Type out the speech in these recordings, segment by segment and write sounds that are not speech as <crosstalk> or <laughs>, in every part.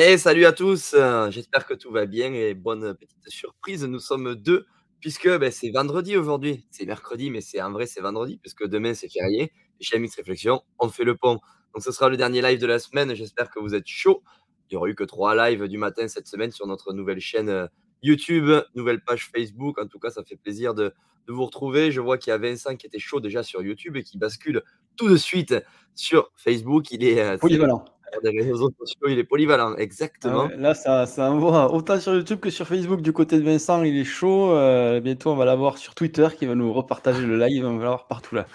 Mais salut à tous, heu, j'espère que tout va bien et bonne petite surprise, nous sommes 2 puisque, beh, c'est vendredi aujourd'hui. C'est mercredi, mais c'est en vrai, c'est vendredi puisque demain c'est férié chez MX Réflexion, on fait le pont. Donc ce sera le dernier live de la semaine, j'espère que vous êtes chauds. Il y aura eu que 3 lives du matin cette semaine sur notre nouvelle chaîne, heu, YouTube, nouvelle page Facebook. En tout cas, ça fait plaisir de de vous retrouver. Je vois qu'il y a Vincent qui était chaud déjà sur YouTube et qui bascule tout de suite sur Facebook. Il est, Polyvalent. Réseaux sociaux, il est polyvalent, Ah exactement. ouais, là, ça ça envoie autant sur YouTube que sur Facebook du côté de Vincent, il est chaud, heu, bientôt on va l'avoir sur Twitter qui va nous repartager le live, on va l'avoir partout là.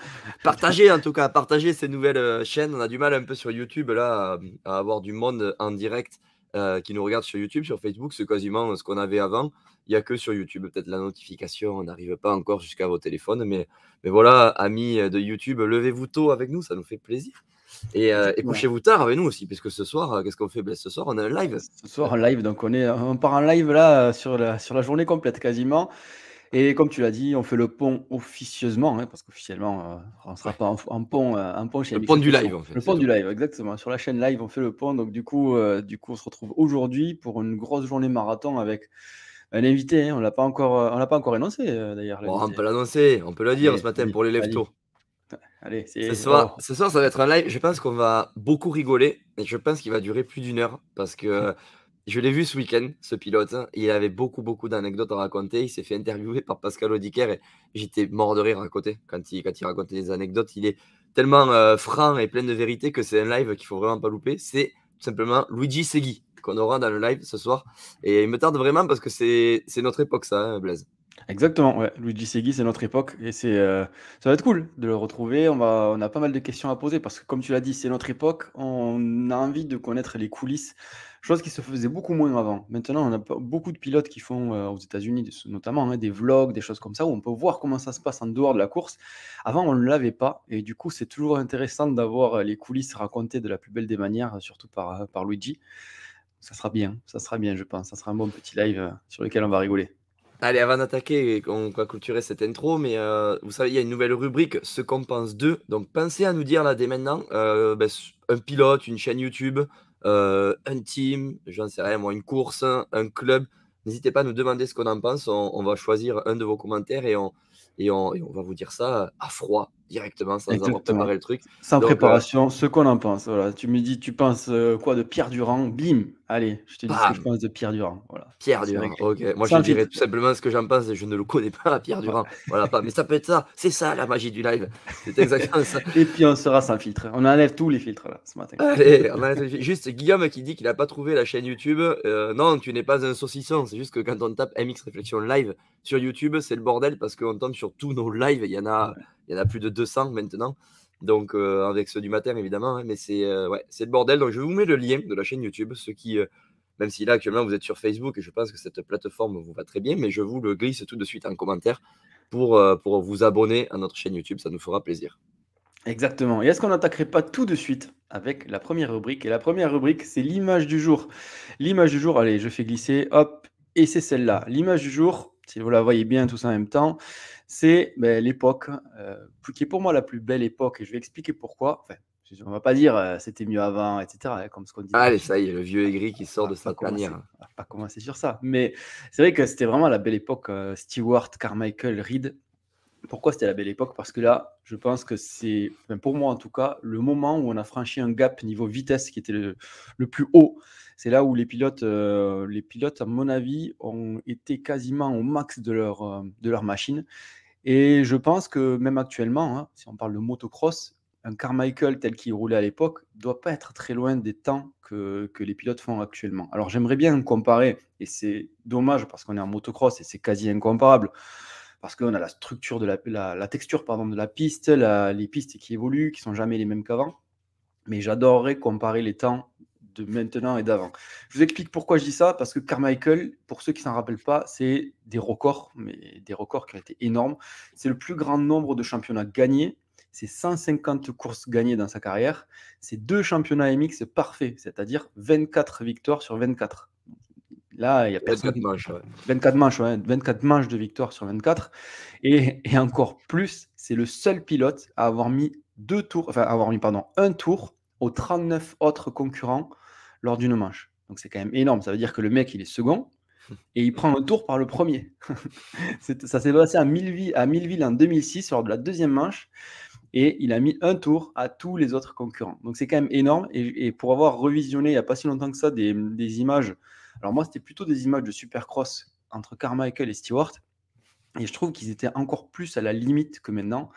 Partagez en tout cas, partagez ces nouvelles, heu, chaînes. On a du mal un peu sur YouTube là à, avoir du monde en direct, heu, qui nous regarde sur YouTube. Sur Facebook, c'est quasiment ce qu'on avait avant. Il y a que sur YouTube, peut-être la notification, on n'arrive pas encore jusqu'à vos téléphones, mais mais voilà, amis, de YouTube, levez-vous tôt avec nous, ça nous fait plaisir et Exactement. couchez-vous tard avec nous aussi puisque ce soir, heu, qu'est-ce qu'on fait? Beh, ce soir, on a un live. Ce soir en live, donc on est on part en live là, sur la sur la journée complète quasiment et comme tu l'as dit, on fait le pont officieusement, hein, parce qu'officiellement, heu, on sera Ouais. pas en pont, heu, en pont chez Le pont du live en fait, Le pont du live, exactement. Sur la chaîne live, on fait le pont, donc du coup, du coup, on se retrouve aujourd'hui pour une grosse journée marathon avec un invité, hein. On l'a pas encore, heu, on l'a pas encore énoncé, d'ailleurs Bon, on peut l'annoncer, on peut le dire ce matin pour les lève Ce soir ce soir, ça va être un live, je pense qu'on va beaucoup rigoler et je pense qu'il va durer plus d'1 heure parce que <laughs> je l'ai vu ce week-end, ce pilote. Il avait beaucoup, beaucoup d'anecdotes à raconter. Il s'est fait interviewer par Pascal Audiquer et j'étais mort de rire à côté quand il quand il racontait des anecdotes. Il est tellement, heu, franc et plein de vérité que c'est un live qu'il faut vraiment pas louper. C'est tout simplement Luigi Segui qu'on aura dans le live ce soir et il me tarde vraiment parce que c'est c'est notre époque ça, hein, Blaise. Exactement, ouais. Luigi Segui, c'est notre époque et c'est, heu, ça va être cool de le retrouver. On a pas mal de questions à poser parce que comme tu l'as dit, c'est notre époque. On a envie de connaître les coulisses, chose qui se faisait beaucoup moins avant. Maintenant, on a beaucoup de pilotes qui font, heu, aux États-Unis notamment, hein, des vlogs, des choses comme ça, où on peut voir comment ça se passe en dehors de la course. Avant, on ne l'avait pas et du coup, c'est toujours intéressant d'avoir, heu, les coulisses racontées de la plus belle des manières, surtout par, par Luigi. Ça sera bien, ça sera bien, je pense. Ça sera un bon petit live, sur lequel on va rigoler. Allez, avant d'attaquer qu'on va clôturer cette intro, mais heu, vous savez, il y a une nouvelle rubrique, ce qu'on pense d'eux. Donc pensez à nous dire là dès maintenant, bah, s un pilote, une chaîne YouTube, heu, un team, j'en sais rien moi, une course, un club. N'hésitez pas à nous demander ce qu'on en pense. On on va choisir un de vos commentaires on on et on va vous dire ça à froid, directement, sans avoir préparé le truc. Sans Donc préparation, ce qu'on en pense, voilà. Tu me dis: «Tu penses, heu, quoi de Pierre Durand?» bim, allez, je te dis ce que je pense de Pierre Durand, voilà. Pierre Durand. OK. Moi, je dirais tout simplement ce que j'en pense et je ne le connais pas <laughs> Pierre. Durand. Voilà, pas mais ça peut être ça, c'est ça la magie du live. C'est exactement ça. <laughs> Et puis on sera sans filtre. On enlève tous les filtres là, ce matin. Allez, on enlève les juste Guillaume qui dit qu'il a pas trouvé la chaîne YouTube. Heu, non, tu n'es pas un saucisson, c'est juste que quand on tape MX Réflexion live sur YouTube, c'est le bordel parce qu'on tombe sur tous nos lives. Il y en a Ouais. Il y en a plus de 200 maintenant. Donc heu, avec ceux du matin évidemment, hein, mais c'est, c'est le bordel. Donc je vous mets le lien de la chaîne YouTube, ceux qui, heu, même si là actuellement vous êtes sur Facebook et je pense que cette plateforme vous va très bien, mais je vous le glisse tout de suite en commentaire pour, heu, pour vous abonner à notre chaîne YouTube, ça nous fera plaisir. Exactement et est-ce qu'on n'attaquerait pas tout de suite avec la 1re rubrique? Et la 1re rubrique, c'est l'image du jour. L'image du jour, allez, je fais glisser, hop et c'est celle-là. L'image du jour, si vous la voyez bien tous en même temps, c'est, beh, l'époque, heu, p qui est pour moi la plus belle époque et je vais expliquer pourquoi. Enfin, on va pas dire, heu: «C'était mieux avant» et cetera, hein, comme ce qu'on dit Allez, ça y est, le vieux aigri qui sort de sa tanière. on va pas commencer sur ça. Mais c'est vrai que c'était vraiment la belle époque, heu, Stewart, Carmichael, Reed. Pourquoi c'était la belle époque? Parce que là, je pense que c'est, enfin pour moi en tout cas, le moment où on a franchi un gap niveau vitesse qui était le le plus haut. C'est là où les pilotes, heu, les pilotes à mon avis ont été quasiment au max de leur, heu, de leur machine et je pense que même actuellement, hein, si on parle de motocross, un Carmichael tel qu'il roulait à l'époque doit pas être très loin des temps que que les pilotes font actuellement. Alors j'aimerais bien comparer et c'est dommage parce qu'on est en motocross et c'est quasi incomparable. Parce qu'on a la structure de la la texture de la piste, la les pistes qui évoluent, qui sont jamais les mêmes qu'avant. Mais j'adorerais comparer les temps de maintenant et d'avant. Je vous explique pourquoi je dis ça, parce que Carmichael, pour ceux qui s'en rappellent pas, c'est des records, mais des records qui ont été énormes. C'est le plus grand nombre de championnats gagnés, c'est 150 courses gagnées dans sa carrière, c'est 2 championnats MX parfaits, c'est-à-dire 24 victoires sur 24. Là, il y a personne 24 manches, ouais. 24 manches, ouais, 24 manches de victoires sur 24 et et encore plus, c'est le seul pilote à avoir mis 2 tours, enfin avoir mis pardon, 1 tour aux 39 autres concurrents lors d'une manche. Donc c'est quand même énorme. Ça veut dire que le mec, il est second et il prend un tour par le premier. <laughs> ça s'est passé à Milleville, à en 2006 lors de la deuxième manche et il a mis un tour à tous les autres concurrents. Donc c'est quand même énorme. Et, pour avoir revisionné il n'y a pas si longtemps que ça des, des images, alors moi c'était plutôt des images de Supercross entre Carmichael et Stewart. Et je trouve qu'ils étaient encore plus à la limite que maintenant.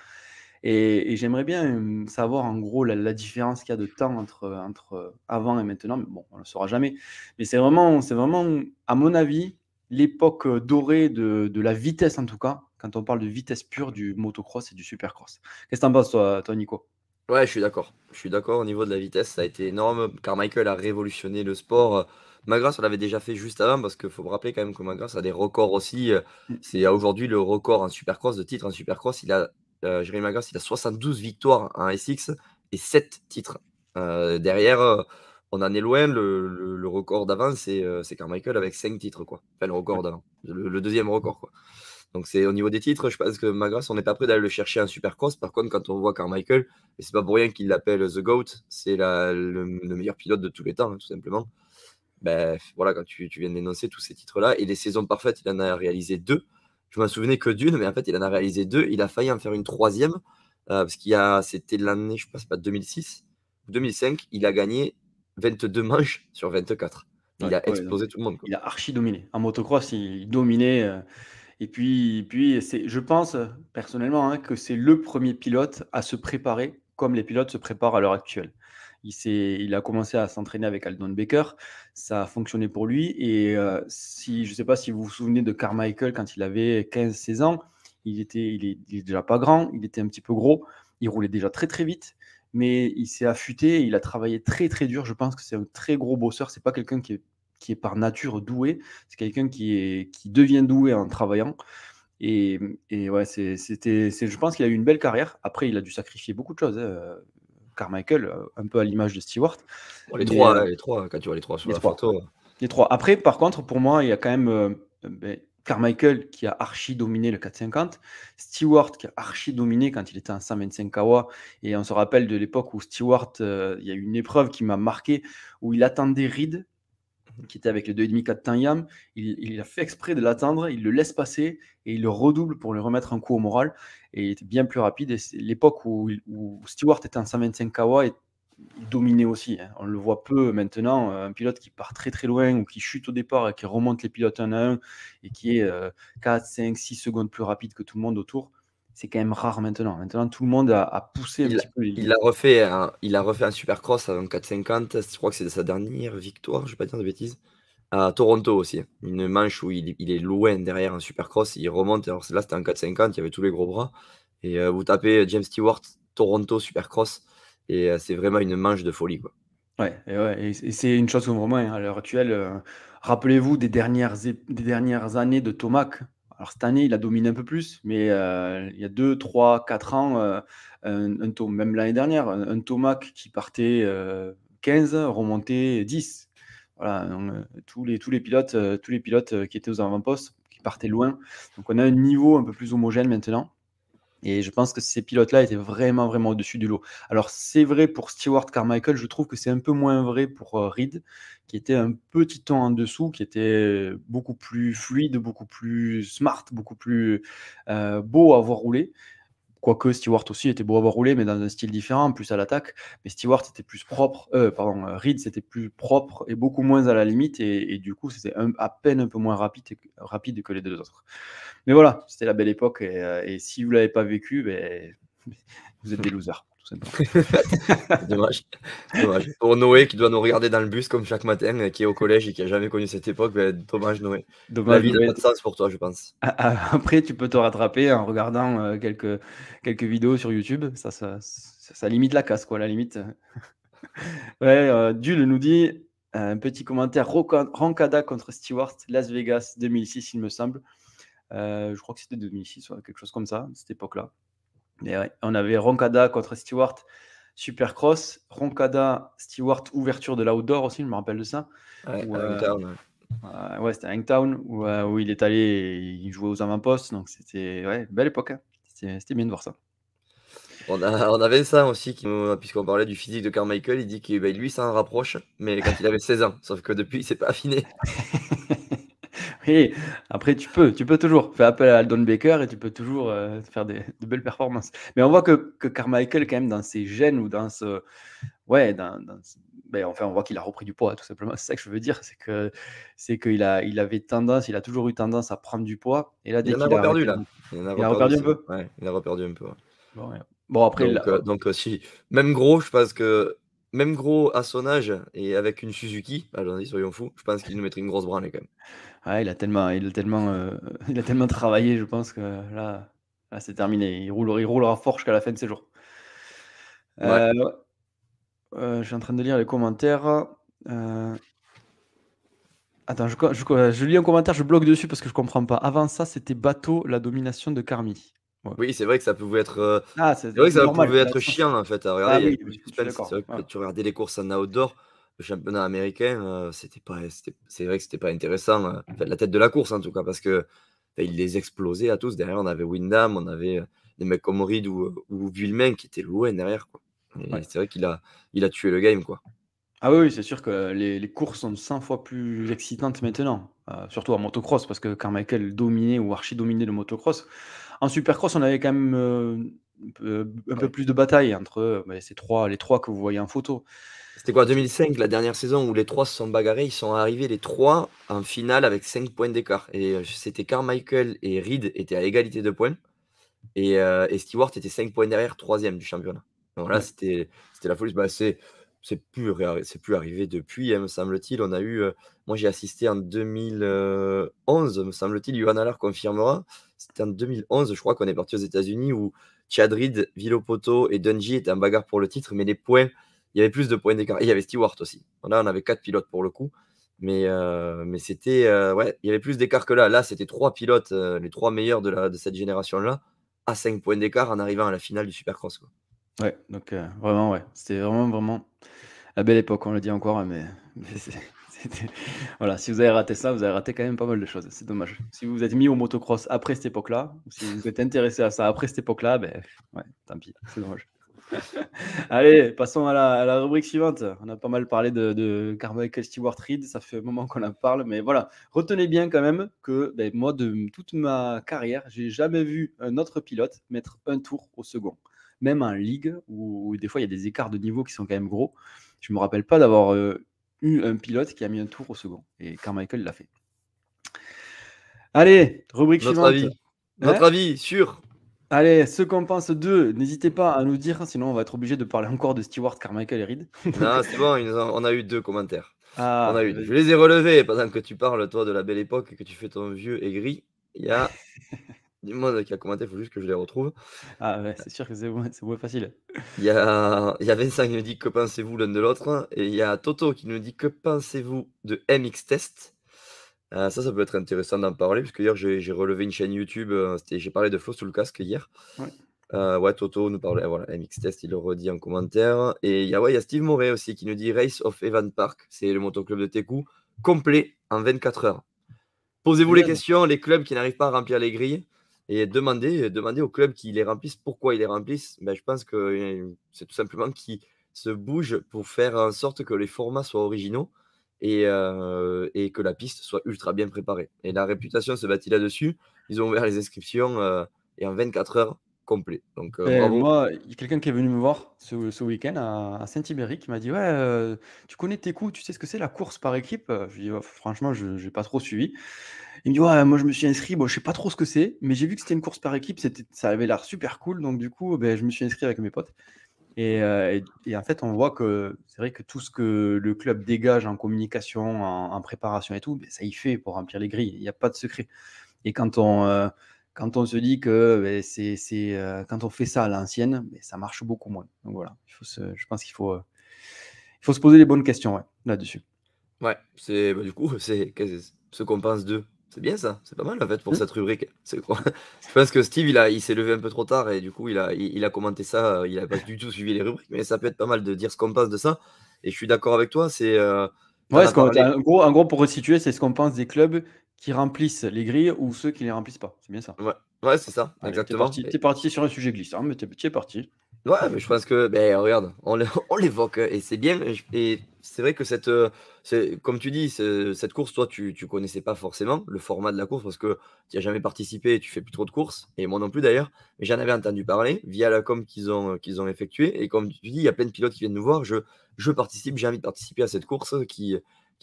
Et, j'aimerais bien savoir en gros la, différence qu'il y a de temps entre, entre avant et maintenant. Mais bon, on ne le saura jamais. Mais c'est vraiment, c'est vraiment, à mon avis, l'époque dorée de, de, la vitesse en tout cas, quand on parle de vitesse pure du motocross et du supercross. Qu'est-ce que tu en penses, toi, toi, Nico? Ouais, je suis d'accord. Je suis d'accord au niveau de la vitesse, ça a été énorme. Car Michael a révolutionné le sport. Magras, on l'avait déjà fait juste avant parce qu'il faut me rappeler quand même que Magras a des records aussi. Mmh. C'est aujourd'hui le record en supercross, de titre en supercross. Il a euh, Jérémy Magras, il a 72 victoires en SX et 7 titres. Euh, derrière, euh, on en est loin. Le, record d'avant, c'est Carmichael avec 5 titres. Quoi. Enfin, le record d'avant. Le, deuxième record. Quoi. Donc, c'est au niveau des titres, je pense que Magras, on n'est pas prêt d'aller le chercher en supercross. Par contre, quand on voit Carmichael, et c'est pas pour rien qu'il l'appelle The GOAT, c'est le, meilleur pilote de tous les temps, hein, tout simplement. Ben, voilà, quand tu, tu viens d'énoncer tous ces titres-là, et les saisons parfaites, il en a réalisé deux je m'en souvenais que d'une, mais en fait, il en a réalisé deux. Il a failli en faire une troisième, euh, parce qu'il a, c'était l'année, je ne sais pas, 2006 2005, il a gagné 22 manches sur 24. Il a explosé tout le monde. Il a archi dominé. En motocross, il dominait. Euh, et puis, puis c'est, je pense personnellement hein, que c'est le premier pilote à se préparer comme les pilotes se préparent à l'heure actuelle. Il, a commencé à s'entraîner avec Aldon Baker. Ça a fonctionné pour lui. Et euh, si, je ne sais pas si vous vous souvenez de Carmichael quand il avait 15-16 ans, il était, déjà pas grand, il était un petit peu gros, il roulait déjà très très vite, mais il s'est affûté, il a travaillé très très dur. Je pense que c'est un très gros bosseur. C'est pas quelqu'un qui est, par nature doué, c'est quelqu'un qui, devient doué en travaillant. Et, ouais, je pense qu'il a eu une belle carrière. Après, il a dû sacrifier beaucoup de choses. Hein. Carmichael, euh, un peu à l'image de Stewart. les, trois, euh, les trois, quand tu vois les trois sur la photo. Les trois. Après, par contre, pour moi, il y a quand même euh, ben, Carmichael qui a archi dominé le 450, Stewart qui a archi dominé quand il était en 125 Kawa. Et on se rappelle de l'époque où Stewart, il y a eu une épreuve qui m'a marqué, où il attendait Reed qui était avec les 2,5 4 temps Yam, il, a fait exprès de l'attendre, il le laisse passer et il le redouble pour lui remettre un coup au moral. Et il était bien plus rapide. L'époque où, Stewart était en 125 Kawa et il dominait aussi. Hein. On le voit peu maintenant. Un pilote qui part très très loin ou qui chute au départ et qui remonte les pilotes un à un et qui est 4, 5, 6 secondes plus rapide que tout le monde autour c'est quand même rare maintenant. Maintenant, tout le monde a, poussé un il, petit peu Il a refait un, il a refait un supercross en 450. Je crois que c'est sa dernière victoire, je ne vais pas dire de bêtises. À Toronto aussi. Une manche où il, est loin derrière un supercross. Il remonte. Alors là, c'était en 450. Il y avait tous les gros bras. Et euh, vous tapez James Stewart, Toronto supercross. Et euh, c'est vraiment une manche de folie. Quoi. Ouais, et, ouais, et c'est une chose vraiment hein, à l'heure actuelle. Euh, rappelez-vous des dernières, des dernières années de Tomac alors cette année, il a dominé un peu plus, mais euh, il y a 2, 3, 4 ans, euh, un, même l'année dernière, un, Tomac qui partait 15, euh, remontait 10. Voilà, tous, les, pilotes, tous les pilotes qui étaient aux avant-postes, qui partaient loin. Donc on a un niveau un peu plus homogène maintenant. Et je pense que ces pilotes-là étaient vraiment, vraiment au-dessus du lot. Alors, c'est vrai pour Stewart Carmichael, je trouve que c'est un peu moins vrai pour euh, Reed, qui était un petit ton en dessous, qui était beaucoup plus fluide, beaucoup plus smart, beaucoup plus euh, beau à voir rouler. Quoique Stewart aussi était beau à voir rouler, mais dans un style différent, plus à l'attaque. Mais Stewart était plus propre, euh, pardon, Reed c'était plus propre et beaucoup moins à la limite, et, du coup c'était à peine un peu moins rapide, rapide que les deux autres. Mais voilà, c'était la belle époque. Et, euh, si vous l'avez pas vécu, ben, <laughs> vous êtes des losers. <laughs> Dommage. dommage. Pour Noé qui doit nous regarder dans le bus comme chaque matin, qui est au collège et qui n'a jamais connu cette époque, ben, dommage Noé. Dommage, la vie n'a pas de sens pour toi, je pense. Après, tu peux te rattraper en regardant euh, quelques, quelques vidéos sur YouTube. Ça ça, ça, limite la casse, quoi, la limite. <laughs> ouais, euh, nous dit un petit commentaire Rancada contre Stewart, Las Vegas 2006, il me semble. Euh, je crois que c'était 2006, quelque chose comme ça, cette époque-là. On avait Roncada contre Stewart, Supercross, Roncada, Stewart, ouverture de l'outdoor aussi, je me rappelle de ça. Ouais, euh, ouais c'était Hangtown, où, euh, où, il est allé, il jouait aux avant-postes, donc c'était ouais, belle époque. Hein. C'était bien de voir ça. On a on avait ça aussi puisqu'on parlait du physique de Carmichael, il dit que, bah, lui, ça en rapproche, mais quand il avait 16 ans. Sauf que depuis, il s'est pas affiné. <laughs> Oui, après tu peux tu peux toujours faire appel à Aldon Baker et tu peux toujours, heu, faire des de belles performances. Mais on voit que que Carmichael quand même dans ses gènes ou dans ce ouais, dans dans ce beh, enfin, on voit qu'il a repris du poids tout simplement. C'est ça que je veux dire, c'est que c'est qu'il a il avait tendance, il a toujours eu tendance à prendre du poids et là, dès Il en a qu'il a reperdu arrêté là. Il en a il a reperdu un peu? ouais, il a reperdu un peu, ouais. Bon, ouais. Bon après il Donc heu, donc heu, si même gros, je pense que même gros à son âge et avec une Suzuki, allons-y, soyons fous, je pense qu'il nous mettrait une grosse branlée quand même. Il a tellement il a tellement, heu, <laughs> il a tellement travaillé, je pense que là là, c'est terminé. Il roule il roulera fort jusqu'à la fin de ses jours. Ouais. Ouais. Heu, je suis en train de lire les commentaires, Attends, je lis un commentaire, je bloque dessus parce que je comprends pas. Avant ça, c'était bateau, la domination de Carmi. Ouais. Oui, c'est vrai que ça pouvait être, Ah, c'est vrai que ça normal, pouvait être chiant en fait à regarder, Ah oui, oui, vrai que tu regardais les courses en outdoor, le championnat américain, heu, c'était pas c'est vrai que c'était pas intéressant, enfin la tête de la course en tout cas parce que, bah, il les explosait à tous. Derrière, on avait Windham, on avait, heu, des mecs comme Reed ou ou qui étaient loin derrière, quoi et Ouais. c'est vrai qu'il a il a tué le game, quoi. Ah oui, c'est sûr que les les courses sont 100 fois plus excitantes maintenant, surtout en motocross parce que Carmichael dominait ou archi-dominait le motocross. En supercross, on avait quand même, un peu un peu Ouais. plus de bataille entre, beh, ces 3 les 3 que vous voyez en photo. C'était quoi? C'est 2005, la dernière saison où les 3 se sont bagarrés, ils sont arrivés les 3 en finale avec 5 points d'écart et heu, c'était Carmichael et Reed étaient à égalité de points et et Stewart était 5 points derrière, 3e du championnat. Donc là, Ouais. c'était la folie. Bah, c'est c'est plus plus arrivé depuis, hein, me semble-t-il. On a eu, heu, moi j'ai assisté en 2000, heu, 11, me semble-t-il, Johan Allard confirmera. C'était en 2011, je crois qu'on est partis aux États-Unis où Chad Reed, Villopoto et Dungey étaient en bagarre pour le titre, mais les points il y avait plus de points d'écart et il y avait Stewart aussi. Là, on avait 4 pilotes pour le coup, mais heu, mais c'était, heu, ouais, il y avait plus d'écart que là. Là, c'était 3 pilotes, heu, les 3 meilleurs de la de cette génération-là, à 5 points d'écart en arrivant à la finale du supercross, quoi. Ouais, donc vraiment, ouais, c'était vraiment, vraiment la belle époque, on le dit encore, mais <laughs> mais voilà, si vous avez raté ça, vous avez raté quand même pas mal de choses, c'est dommage. Si vous vous êtes mis au motocross après cette époque-là, si vous êtes intéressé à ça après cette époque-là, beh, ouais, tant pis, c'est dommage. <laughs> Allez, passons à la à la rubrique suivante. On a pas mal parlé de de Carmichael Stewart Reed, ça fait un moment qu'on en parle, mais voilà. Retenez bien quand même que, beh, moi, de toute ma carrière, j'ai jamais vu un autre pilote mettre un tour au second. Même en ligue où des fois il y a des écarts de niveau qui sont quand même gros. Je me rappelle pas d'avoir, heu, eu un pilote qui a mis un tour au second et Carmichael l'a fait. Allez, rubrique suivante. avis Hein? votre avis sur Allez, ce qu'on pense d'eux, n'hésitez pas à nous dire, sinon on va être obligé de parler encore de Stewart, Carmichael et Reed. <laughs> Non, c'est bon, on a eu 2 commentaires. On ah, a bah, eu 2. Je les ai relevés pendant que tu parles, toi, de la belle époque et que tu fais ton vieux aigri. Il y a <laughs> du monde qui a commenté, il faut juste que je les retrouve. Ah ouais, c'est sûr que c'est moins c'est moins facile. Il y a il y a Vincent qui nous dit: «Que pensez-vous l'un de l'autre?» et il y a Toto qui nous dit: «Que pensez-vous de MX Test?» Heu, ça, ça peut être intéressant d'en parler puisque hier j'ai relevé une chaîne YouTube, c'était j'ai parlé de Flo sous le casque hier. Ouais. Heu, ouais, Toto nous parlait voilà, MX Test, il le redit en commentaire et il y a ouais, il y a Steve Moret aussi qui nous dit: «Race of Evan Park», c'est le motoclub de Técou, complet en 24 heures. Posez-vous les questions, les clubs qui n'arrivent pas à remplir les grilles et demandez demandez aux clubs qui les remplissent pourquoi ils les remplissent. Bah, je pense que, heu, c'est tout simplement qu'ils se bougent pour faire en sorte que les formats soient originaux et heu et que la piste soit ultra bien préparée et la réputation se bâtit là-dessus. Ils ont ouvert les inscriptions, heu et en 24 heures, complet donc Beh, bravo. moi, il y a quelqu'un qui est venu me voir ce ce week-end à à Saint-Ibéric, qui m'a dit: «Ouais, heu, tu connais Técou, tu sais ce que c'est la course par équipe?» je lui dis: «Oh franchement, je j'ai pas trop suivi». Il me dit: «Ouais, moi je me suis inscrit, bon je sais pas trop ce que c'est, mais j'ai vu que c'était une course par équipe, ça avait l'air super cool, donc du coup, beh, je me suis inscrit avec mes potes» et heu et en fait, on voit que c'est vrai que tout ce que le club dégage en communication, en préparation et tout, beh, ça y fait pour remplir les grilles. Il y a pas de secret et quand on, heu, quand on se dit que, beh, c'est heu, quand on fait ça à l'ancienne, beh, ça marche beaucoup moins. Donc voilà, je pense qu'il faut, il faut se poser les bonnes questions, là-dessus. Ouais, c'est bah, du coup, c'est ce qu'on pense d'eux? C'est bien ça, c'est pas mal en fait pour Mmh. cette rubrique. <laughs> Je pense que Steve, il a il s'est levé un peu trop tard et du coup, il a il il a commenté ça, il a pas du tout suivi les rubriques, mais ça peut être pas mal de dire ce qu'on pense de ça et je suis d'accord avec toi, c'est, en Ouais, ce parlé en gros en gros, pour resituer, c'est ce qu'on pense des clubs qui remplissent les grilles ou ceux qui les remplissent pas. C'est bien ça? ouais, ouais, c'est ça, Allez, exactement tu es parti sur un sujet glissant, mais tu es parti. Ouais, mais je pense que, ben regarde, on l'é <laughs> on l'évoque et c'est bien et c'est vrai que cette, c'est comme tu dis, ce cette course, toi, tu tu connaissais pas forcément le format de la course parce que tu y as jamais participé tu fais plus trop de courses et moi non plus d'ailleurs. Mais j'en avais entendu parler via la com qu'ils ont, ont effectuée et comme tu dis, il y a plein de pilotes qui viennent nous voir: «Je participe, j'ai envie de participer à cette course», qui,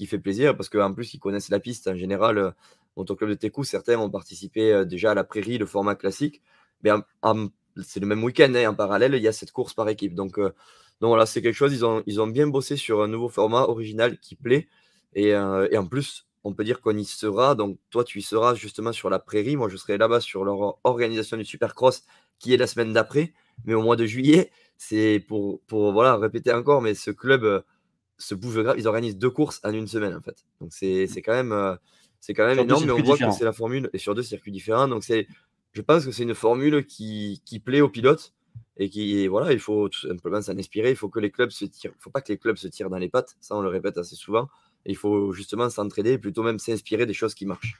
fait plaisir parce qu'en plus, ils connaissent la piste en général, heu, Moto Club de Técou, certains ont participé, déjà à la Prairie, le format classique. Mais c'est le même week-end, hein, en parallèle, il y a cette course par équipe. Donc, donc voilà, c'est quelque chose, ils ont ils ont bien bossé sur un nouveau format original qui plaît et heu et en plus, on peut dire qu'on y sera. Donc toi, tu y seras justement sur la Prairie. Moi, je serai là-bas sur leur or organisation du Supercross qui est la semaine d'après. Mais au mois de juillet, c'est pour pour voilà, répéter encore, mais ce club, se bouge grave. Ils organisent 2 courses en une semaine, en fait. Donc c'est quand même, heu, c'est quand même Sur 2 énorme, mais on voit que c'est la formule et sur 2 circuits différents. Donc c'est je pense que c'est une formule qui qui plaît aux pilotes et qui voilà, il faut tout simplement s'en inspirer. Il faut que les clubs se tirent faut pas que les clubs se tirent dans les pattes, ça on le répète assez souvent. Et il faut justement s'entraider et plutôt même s'inspirer des choses qui marchent.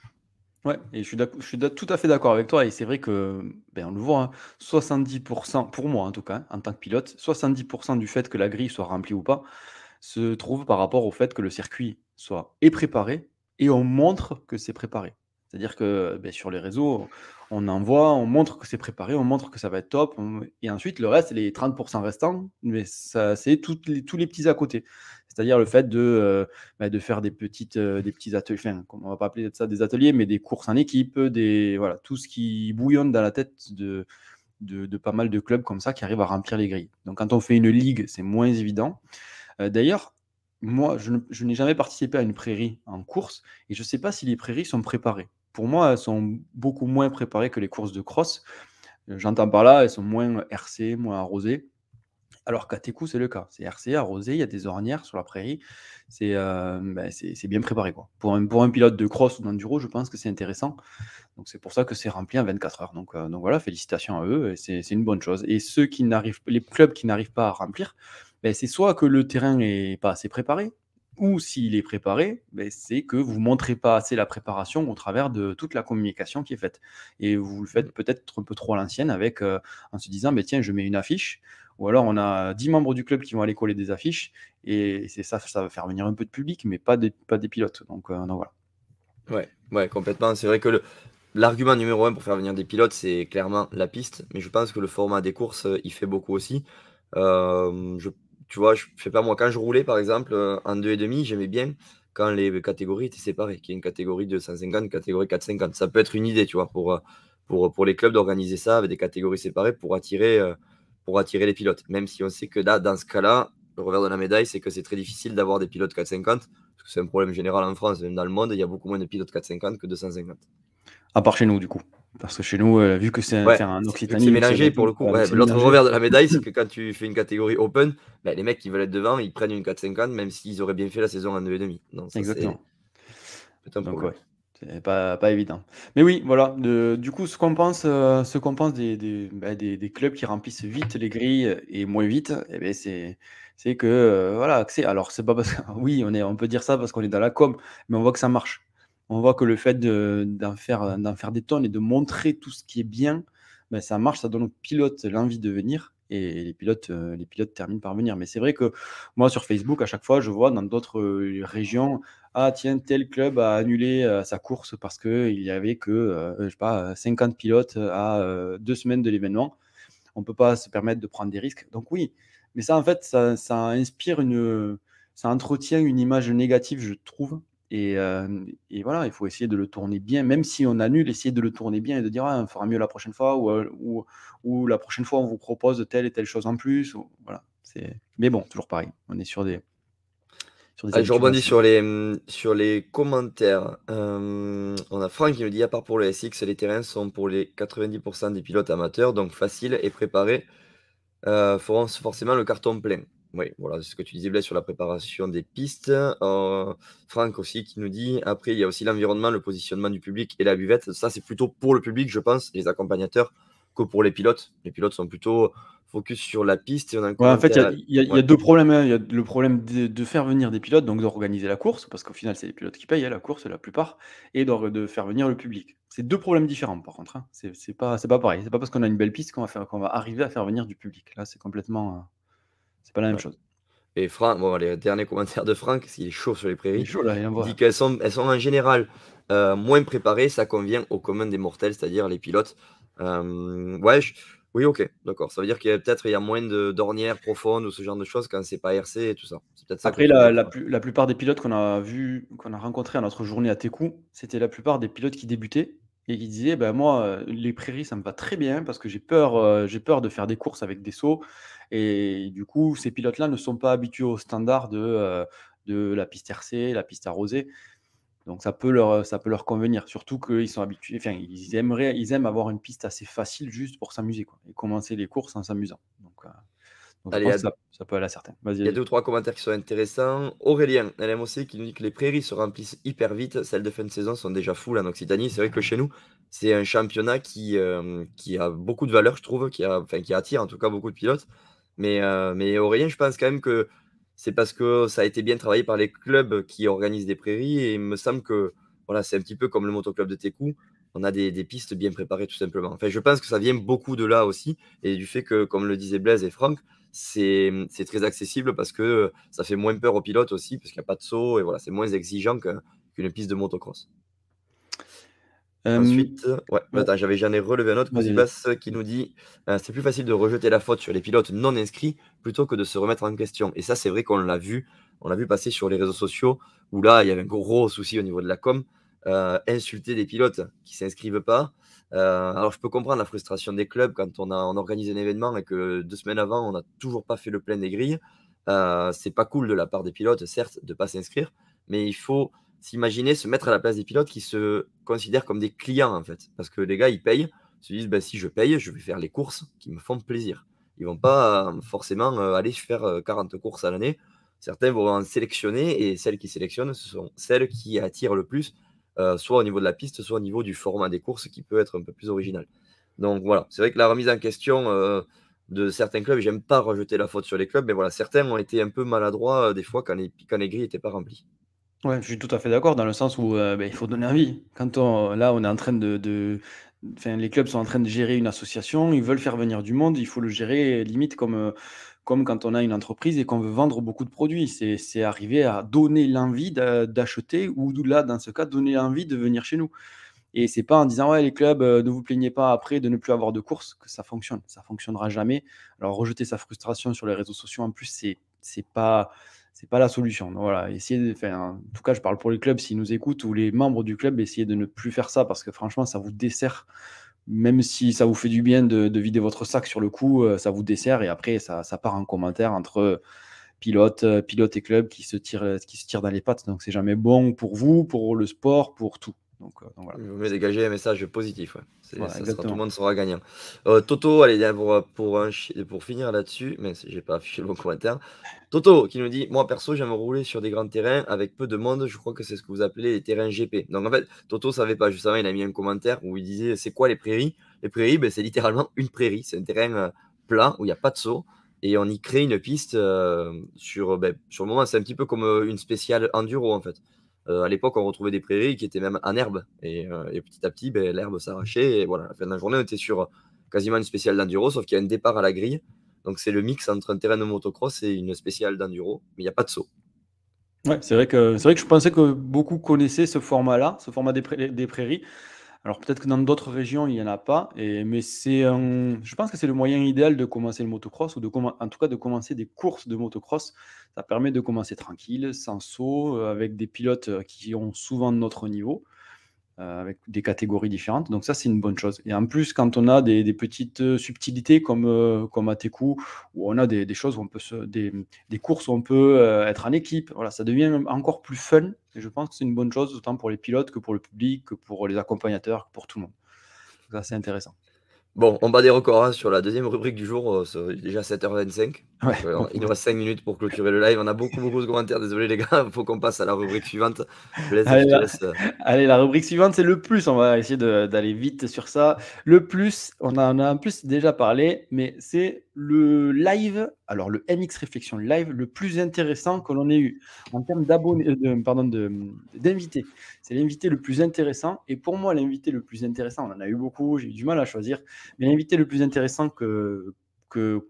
Ouais et je suis tout à fait d'accord avec toi et c'est vrai que, ben, on le voit, hein, 70% pour moi en tout cas, hein, en tant que pilote, 70% du fait que la grille soit remplie ou pas, se trouve par rapport au fait que le circuit soit est préparé et on montre que c'est préparé. C'est-à-dire que, beh, sur les réseaux, on envoie, on montre que c'est préparé, on montre que ça va être top, et ensuite le reste, les 30% restants, mais ça c'est les tous les petits à côté. C'est-à-dire le fait de, heu, bah, de faire des petites, heu, des petits ateliers, enfin, on va pas appeler ça des ateliers, mais des courses en équipe, des voilà, tout ce qui bouillonne dans la tête de de pas mal de clubs comme ça qui arrivent à remplir les grilles. Donc quand on fait une ligue, c'est moins évident. Heu, d'ailleurs, moi, je n'ai jamais participé à une prairie en course et je ne sais pas si les prairies sont préparées. Pour moi, elles sont beaucoup moins préparées que les courses de cross. Heu, j'entends par là, elles sont moins RC, moins arrosées. Alors qu'à Técou, c'est le cas. C'est RC, arrosé, il y a des ornières sur la prairie. C'est, c'est c'est bien préparé. Pour un pilote de cross ou d'enduro, je pense que c'est intéressant. Donc c'est pour ça que c'est rempli en 24 heures. Donc, voilà, félicitations à eux c'est une bonne chose. Et ceux qui n'arrivent les clubs qui n'arrivent pas à remplir, beh, c'est soit que le terrain est pas assez préparé ou s'il est préparé, beh, c'est que vous montrez pas assez la préparation au travers de toute la communication qui est faite. Et vous le Mmh. faites peut-être un peu trop à l'ancienne avec, heu, en se disant: «Beh, tiens, je mets une affiche» ou alors on a 10 membres du club qui vont aller coller des affiches et c'est ça ça va faire venir un peu de public, mais pas des pas des pilotes. Donc, donc voilà. Ouais, ouais, complètement. C'est vrai que le l'argument numéro un pour faire venir des pilotes, c'est clairement la piste, mais je pense que le format des courses, heu, il fait beaucoup aussi. Hem, je tu vois, je sais pas moi, quand je roulais par exemple, heu, en 2,5, j'aimais bien quand les catégories étaient séparées, qu'il y ait une catégorie 250, une catégorie 450. Ça peut être une idée, tu vois, pour, heu, pour, les clubs d'organiser ça avec des catégories séparées pour attirer, heu, pour attirer les pilotes. Même si on sait que là, dans ce cas-là, le revers de la médaille, c'est que c'est très difficile d'avoir des pilotes 450, parce que c'est un problème général en France, même dans le monde, il y a beaucoup moins de pilotes 450 que 250. À part chez nous, du coup. Parce que chez nous, heu, vu que c'est Ouais, c'est Occitanie, c'est mélangé pour le coup, ouais, l'autre revers de la médaille, c'est que quand tu fais une catégorie open, bah, les mecs qui veulent être devant, ils prennent une 450 même s'ils auraient bien fait la saison en 2,5. Donc ça, c'est Exactement. c'est un ouais, c'est pas pas évident. Mais oui, voilà, de du coup, ce qu'on pense, heu, ce qu'on pense des des, bah, des des clubs qui remplissent vite les grilles et moins vite, et beh, c'est c'est que, heu, voilà, c'est alors c'est pas parce que <laughs> oui, on est on peut dire ça parce qu'on est dans la com, mais on voit que ça marche. On voit que le fait de d'en faire, des tonnes et de montrer tout ce qui est bien, bah, ça marche, ça donne aux pilotes l'envie de venir et les pilotes, heu, les terminent par venir. Mais c'est vrai que moi, sur Facebook, à chaque fois, je vois dans d'autres, heu, régions, ah tiens, tel club a annulé, heu, sa course parce qu'il y avait que, je sais pas, heu, 50 pilotes, à, heu, 2 semaines de l'événement. On peut pas se permettre de prendre des risques. Donc oui, mais ça, en fait, ça ça inspire une, ça entretient une image négative, je trouve et voilà, il faut essayer de le tourner bien. Même si on annule, essayer de le tourner bien et de dire: «Ah, on fera mieux la prochaine fois» ou, heu, ou ou «La prochaine fois, on vous propose telle et telle chose en plus» ou voilà, c'est mais bon, toujours pareil, on est sur des sur des Allez, je rebondis sur les, mmh, sur les commentaires. On a Franck qui nous dit: «À part pour le SX, les terrains sont pour les 90 des pilotes amateurs, donc faciles et préparés, feront forcément le carton plein». Oui, voilà, c'est ce que tu disais Blaise sur la préparation des pistes. Heu, Franck aussi qui nous dit: «Après, il y a aussi l'environnement, le positionnement du public et la buvette». Ça, c'est plutôt pour le public, je pense, les accompagnateurs que pour les pilotes. Les pilotes sont plutôt focus sur la piste. Et on a en fait, il y, a deux problèmes. Hein. Il y a le problème de, faire venir des pilotes, donc d'organiser la course, parce qu'au final, c'est les pilotes qui payent hein, la course, la plupart, et de, faire venir le public. C'est deux problèmes différents, par contre. Hein. C'est pas, pas pareil. C'est pas parce qu'on a une belle piste qu'on va, faire, qu'on va arriver à faire venir du public. Là, c'est complètement. C'est pas la même chose. Et Franck, bon, les derniers commentaires de Franck, s'il est chaud sur les prairies, il, chaud, là, il dit qu'elles sont, elles sont en général euh, moins préparées. Ça convient au commun des mortels, c'est-à-dire les pilotes. Euh, ouais, oui, ok, d'accord. Ça veut dire qu'il y a peut-être il y a moins de d'ornières profondes ou ce genre de choses quand c'est pas RC et tout ça. ça Après, la, la, la, plupart des pilotes qu'on a vu, qu'on a rencontrés à notre journée à Tekou, c'était la plupart des pilotes qui débutaient et qui disaient ben moi, euh, les prairies, ça me va très bien parce que j'ai peur, euh, j'ai peur de faire des courses avec des sauts. Et du coup, ces pilotes-là ne sont pas habitués au standard de, euh, de la piste RC, la piste arrosée. Donc ça peut leur, ça peut leur convenir, surtout qu'ils sont habitués, enfin ils aimeraient, ils aiment avoir une piste assez facile juste pour s'amuser quoi, et commencer les courses en s'amusant. Donc, euh, ça, peut aller à certains. Il y a deux ou trois commentaires qui sont intéressants. Aurélien, LMOC, qui nous dit que les prairies se remplissent hyper vite. Celles de fin de saison sont déjà full en Occitanie. C'est vrai que chez nous, c'est un championnat qui, euh, qui a beaucoup de valeur, je trouve, qui, a, enfin, qui attire en tout cas beaucoup de pilotes. Mais, euh, mais Aurélien, je pense quand même que c'est parce que ça a été bien travaillé par les clubs qui organisent des prairies. Et il me semble que voilà, c'est un petit peu comme le motoclub de Técou. On a des, pistes bien préparées tout simplement. Enfin, je pense que ça vient beaucoup de là aussi. Et du fait que, comme le disaient Blaise et Franck, c'est très accessible parce que ça fait moins peur aux pilotes aussi, parce qu'il n'y a pas de saut. Et voilà, c'est moins exigeant qu'une piste de motocross. Ensuite, ouais, j'avais jamais relevé un autre qui nous dit c'est plus facile de rejeter la faute sur les pilotes non inscrits plutôt que de se remettre en question. Et ça, c'est vrai qu'on l'a vu, on l'a vu passer sur les réseaux sociaux où là, il y avait un gros souci au niveau de la com, insulter des pilotes qui s'inscrivent pas. alors, je peux comprendre la frustration des clubs quand on, a, on organise un événement et que deux semaines avant, on n'a toujours pas fait le plein des grilles. c'est pas cool de la part des pilotes, certes, de pas s'inscrire, mais il faut s'imaginer se mettre à la place des pilotes qui se considèrent comme des clients en fait. Parce que les gars, ils payent, se disent bah, si je paye, je vais faire les courses qui me font plaisir. Ils vont pas euh, forcément euh, aller faire 40 euh, courses à l'année. Certains vont en sélectionner et celles qui sélectionnent, ce sont celles qui attirent le plus, soit au niveau de la piste, soit au niveau du format des courses qui peut être un peu plus original. Donc voilà, c'est vrai que la remise en question de certains clubs, j'aime pas rejeter la faute sur les clubs, mais voilà, certains ont été un peu maladroits des fois quand les, quand les grilles n'étaient pas remplies. Ouais, je suis tout à fait d'accord dans le sens où, euh, ben, il faut donner envie. Quand on là, on est en train de enfin, les clubs sont en train de gérer une association, ils veulent faire venir du monde, il faut le gérer limite comme, euh, comme quand on a une entreprise et qu'on veut vendre beaucoup de produits. C'est c'est arriver à donner l'envie d'acheter ou là, dans ce cas, donner l'envie de venir chez nous et c'est pas en disant: «Ouais, les clubs, euh, ne vous plaignez pas après de ne plus avoir de courses» que ça fonctionne. Ça fonctionnera jamais. Alors rejeter sa frustration sur les réseaux sociaux en plus, c'est c'est pas c'est pas la solution. voilà, essayez de, faire en tout cas, je parle pour les clubs s'ils nous écoutent ou les membres du club, essayez de ne plus faire ça parce que franchement, ça vous dessert. Même si ça vous fait du bien de, vider votre sac sur le coup, euh, ça vous dessert et après ça, part en commentaire entre pilotes, euh, pilote et club qui se tirent, qui se tirent dans les pattes. Donc c'est jamais bon pour vous, pour le sport, pour tout. Donc, euh, voilà. Vous dégager un message positif. tout le monde sera gagnant. Euh, Toto, allez, pour, pour, pour finir là-dessus, mais j'ai pas affiché le bon commentaire. Toto qui nous dit Moi perso, j'aime rouler sur des grands terrains avec peu de monde. Je crois que c'est ce que vous appelez les terrains GP. Donc en fait, Toto savait pas. Juste avant, il a mis un commentaire où il disait C'est quoi les prairies? Les prairies, ben, c'est littéralement une prairie. C'est un terrain euh, plat où il n'y a pas de saut. Et on y crée une piste sur, ben, sur le moment, c'est un petit peu comme une spéciale enduro en fait. Euh, à l'époque, on retrouvait des prairies qui étaient même en herbe. Et, euh, petit à petit, ben, l'herbe s'arrachait. Et voilà, à la fin de la journée, on était sur quasiment une spéciale d'enduro, sauf qu'il y a un départ à la grille. Donc c'est le mix entre un terrain de motocross et une spéciale d'enduro, mais il n'y a pas de saut. Ouais, c'est vrai que vrai que je pensais que beaucoup connaissaient ce format-là, ce format des prairies. Alors peut-être que dans d'autres régions, il n'y en a pas, mais c'est je pense que c'est le moyen idéal de commencer le motocross, ou de en tout cas de commencer des courses de motocross. Ça permet de commencer tranquille, sans saut, euh, avec des pilotes euh, qui ont souvent notre niveau. Euh, avec des catégories différentes. Donc ça, c'est une bonne chose. Et en plus, quand on a des, petites euh, subtilités comme, euh, comme à Teku, où on a des, choses où on peut des, courses où on peut être en équipe, voilà, ça devient encore plus fun. Et je pense que c'est une bonne chose, autant pour les pilotes que pour le public, que pour les accompagnateurs, que pour tout le monde. Ça, c'est intéressant. Bon, on bat des records hein, sur la deuxième rubrique du jour, euh, déjà 7h25. Euh, il nous reste 5 minutes pour clôturer le live. On a beaucoup, beaucoup de commentaires. Désolé les gars, il <laughs> faut qu'on passe à la rubrique suivante. Euh. allez, la... rubrique suivante, c'est le plus. On va essayer d'aller vite sur ça. Le plus, on en a, en plus déjà parlé, mais c'est le live, alors le MX Réflexion live le plus intéressant que l'on ait eu en termes pardon, d'invités. C'est l'invité le plus intéressant. Et pour moi, l'invité le plus intéressant, on en a eu beaucoup, j'ai eu du mal à choisir, mais l'invité le plus intéressant que,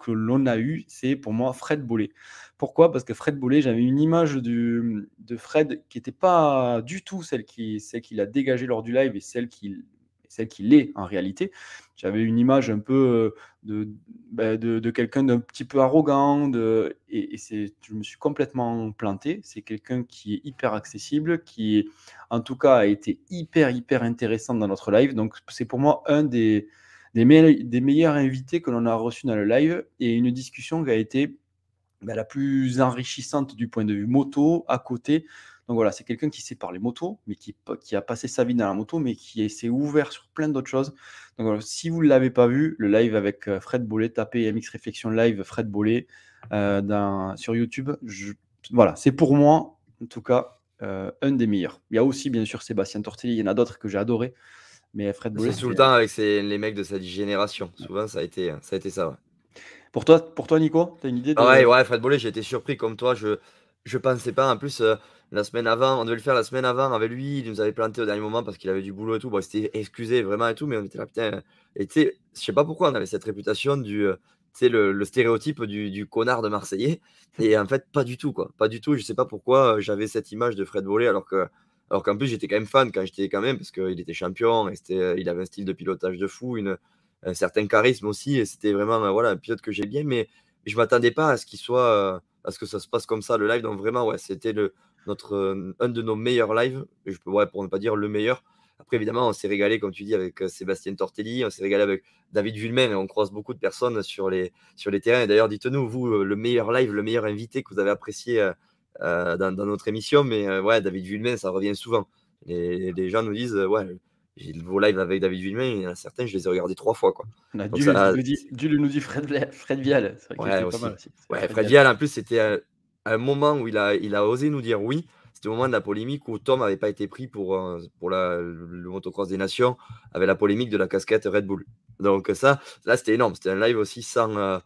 l'on a eu, c'est pour moi Fred Bollet. Pourquoi? Parce que Fred Bollet, j'avais une image de, Fred qui n'était pas du tout celle qu'il qui a dégagée lors du live et celle qu'il celle qu'il est en réalité. J'avais une image un peu euh, ben, de, de, quelqu'un d'un petit peu arrogant, et, c'est, je me suis complètement planté. C'est quelqu'un qui est hyper accessible, qui en tout cas a été hyper, hyper intéressant dans notre live. Donc c'est pour moi un des, des, des meilleurs invités que l'on a reçus dans le live et une discussion qui a été ben, la plus enrichissante du point de vue moto à côté donc voilà, c'est quelqu'un qui sait parler moto, mais qui, qui, a passé sa vie dans la moto, mais qui s'est ouvert sur plein d'autres choses. Donc voilà, si vous ne l'avez pas vu, le live avec euh, Fred Bollet, tapez MX Réflexion Live Fred Bollet euh, sur YouTube. voilà, c'est pour moi, en tout cas, euh, un des meilleurs. Il y a aussi, bien sûr, Sébastien Tortelli, il y en a d'autres que j'ai adoré. Mais Fred Bollet. C'est tout le temps avec les mecs de sa génération. Souvent, ça a été ça. A été ça Pour, toi, pour toi, Nico, tu as une idée de... ouais, ouais, Fred Bollet, j'ai été surpris comme toi. Je je pensais pas. En plus, la semaine avant, on devait le faire la semaine avant avec lui. Il nous avait planté au dernier moment parce qu'il avait du boulot et tout. Bon, c'était excusé vraiment et tout, mais on était là, putain. Et tu sais, je sais pas pourquoi on avait cette réputation du. tu le, le stéréotype du, connard de Marseillais. Et en fait, pas du tout, quoi. Pas du tout. Je sais pas pourquoi j'avais cette image de Fred Volley alors que. Alors qu'en plus, j'étais quand même fan quand j'étais quand même, parce qu'il était champion, et il avait un style de pilotage de fou, une, un certain charisme aussi, et c'était vraiment voilà, un pilote que j'ai bien, mais, je je m'attendais pas à ce qu'il soit, à ce que ça se passe comme ça, le live. Donc vraiment, ouais, c'était le, notre, euh, un de nos meilleurs lives, et je peux, ouais, pour ne pas dire le meilleur. Après, évidemment, on s'est régalé, comme tu dis, avec euh, Sébastien Tortelli, on s'est régalé avec David Vulmain, et on croise beaucoup de personnes sur les, sur les terrains. Et d'ailleurs, dites-nous, vous, euh, le meilleur live, le meilleur invité que vous avez apprécié dans, notre émission. Mais ouais, David Vulmain, ça revient souvent. Les, les gens nous disent, ouais, j'ai vos lives avec David a certains, je les ai regardés trois fois. Quoi. On a dû, nous dit Fred, Fred Vial. Ouais, Ouais, Fred, Vial, en plus, c'était un moment où il a, osé nous dire oui. C'était au moment de la polémique où Tom n'avait pas été pris pour, pour la, le motocross des nations, avec la polémique de la casquette Red Bull. Donc ça, là, c'était énorme. C'était un live aussi sans... Euh,